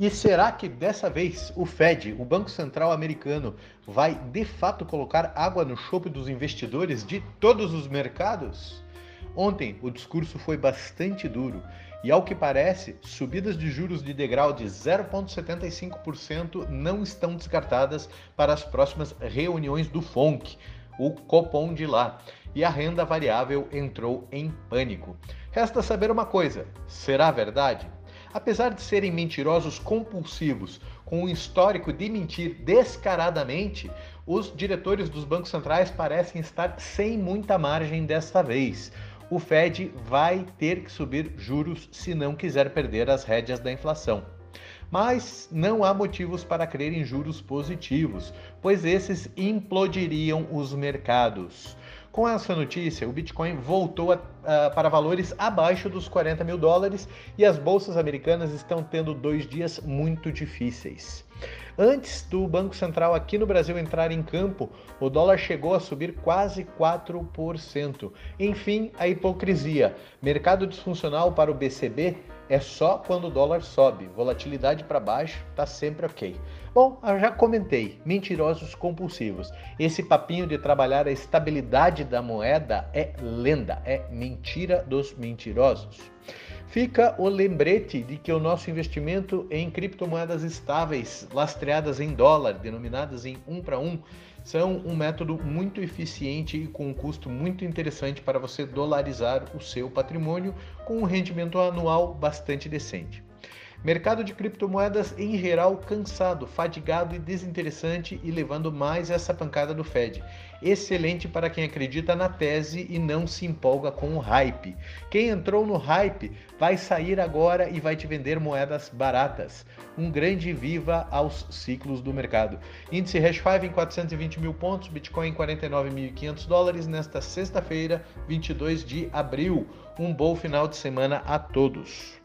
E será que dessa vez o Fed, o Banco Central Americano, vai de fato colocar água no chope dos investidores de todos os mercados? Ontem o discurso foi bastante duro e, ao que parece, subidas de juros de degrau de 0,75% não estão descartadas para as próximas reuniões do FONC, o Copom de lá, e a renda variável entrou em pânico. Resta saber uma coisa: será verdade? Apesar de serem mentirosos compulsivos, com um histórico de mentir descaradamente, os diretores dos bancos centrais parecem estar sem muita margem desta vez. O Fed vai ter que subir juros se não quiser perder as rédeas da inflação. Mas não há motivos para crer em juros positivos, pois esses implodiriam os mercados. Com essa notícia, o Bitcoin voltou a, a, para valores abaixo dos 40 mil dólares e as bolsas americanas estão tendo dois dias muito difíceis. Antes do Banco Central aqui no Brasil entrar em campo, o dólar chegou a subir quase 4%. Enfim, a hipocrisia. Mercado disfuncional para o BCB é só quando o dólar sobe. Volatilidade para baixo está sempre ok. Bom, eu já comentei, mentirosos compulsivos. Esse papinho de trabalhar a estabilidade da moeda é lenda, é mentira dos mentirosos. Fica o lembrete de que o nosso investimento em criptomoedas estáveis, lastreadas em dólar, denominadas em um para um, são um método muito eficiente e com um custo muito interessante para você dolarizar o seu patrimônio com um rendimento anual bastante decente. Mercado de criptomoedas em geral cansado, fadigado e desinteressante e levando mais essa pancada do Fed. Excelente para quem acredita na tese e não se empolga com o hype. Quem entrou no hype vai sair agora e vai te vender moedas baratas. Um grande viva aos ciclos do mercado. Índice Hash 5 em 420 mil pontos, Bitcoin em 49.500 dólares nesta sexta-feira, 22 de abril. Um bom final de semana a todos.